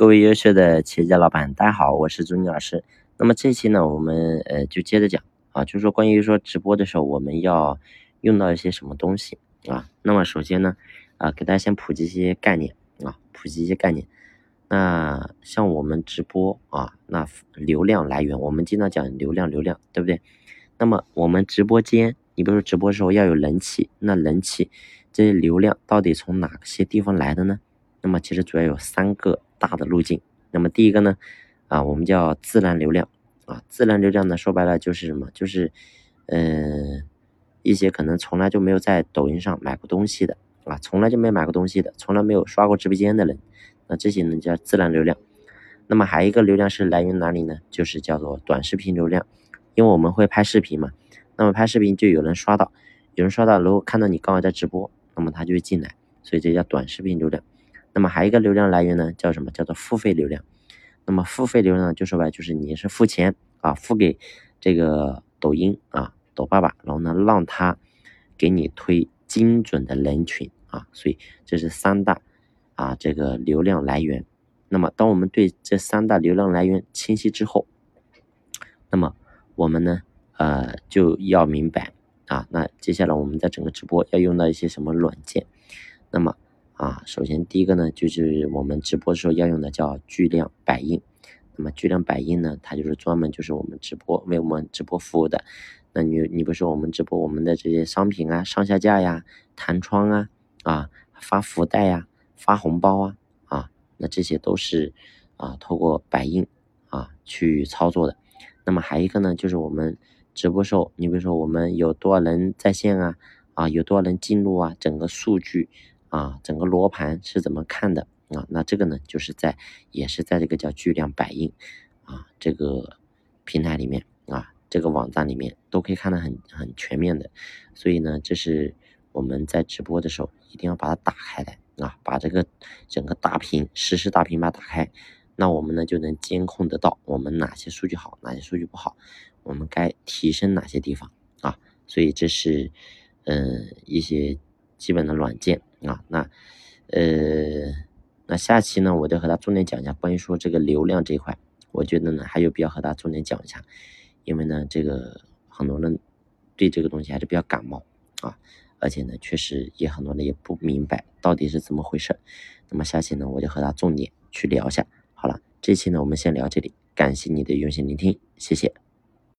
各位优秀的企业家老板，大家好，我是朱妮老师。那么这期呢，我们呃就接着讲啊，就是说关于说直播的时候，我们要用到一些什么东西啊？那么首先呢，啊给大家先普及一些概念啊，普及一些概念。那像我们直播啊，那流量来源，我们经常讲流量，流量对不对？那么我们直播间，你比如说直播的时候要有人气，那人气这些流量到底从哪些地方来的呢？那么其实主要有三个大的路径。那么第一个呢，啊，我们叫自然流量啊，自然流量呢，说白了就是什么？就是嗯，一些可能从来就没有在抖音上买过东西的啊，从来就没买过东西的，从来没有刷过直播间的人，那这些呢叫自然流量。那么还有一个流量是来源哪里呢？就是叫做短视频流量，因为我们会拍视频嘛，那么拍视频就有人刷到，有人刷到，如果看到你刚好在直播，那么他就会进来，所以这叫短视频流量。那么还有一个流量来源呢，叫什么？叫做付费流量。那么付费流量就说白就是你是付钱啊，付给这个抖音啊，抖爸爸，然后呢让他给你推精准的人群啊，所以这是三大啊这个流量来源。那么当我们对这三大流量来源清晰之后，那么我们呢呃就要明白啊，那接下来我们在整个直播要用到一些什么软件？那么啊，首先第一个呢，就是我们直播时候要用的叫巨量百应。那么巨量百应呢，它就是专门就是我们直播为我们直播服务的。那你你比如说我们直播我们的这些商品啊，上下架呀、弹窗啊、啊发福袋呀、发红包啊啊，那这些都是啊透过百应啊去操作的。那么还一个呢，就是我们直播时候，你比如说我们有多少人在线啊，啊有多少人进入啊，整个数据。啊，整个罗盘是怎么看的啊？那这个呢，就是在也是在这个叫巨量百应啊这个平台里面啊，这个网站里面都可以看得很很全面的。所以呢，这是我们在直播的时候一定要把它打开来啊，把这个整个大屏实时大屏把它打开，那我们呢就能监控得到我们哪些数据好，哪些数据不好，我们该提升哪些地方啊？所以这是嗯一些基本的软件。啊，那，呃，那下期呢，我就和他重点讲一下关于说这个流量这一块，我觉得呢还有必要和他重点讲一下，因为呢这个很多人对这个东西还是比较感冒啊，而且呢确实也很多人也不明白到底是怎么回事，那么下期呢我就和他重点去聊一下。好了，这期呢我们先聊这里，感谢你的用心聆听，谢谢。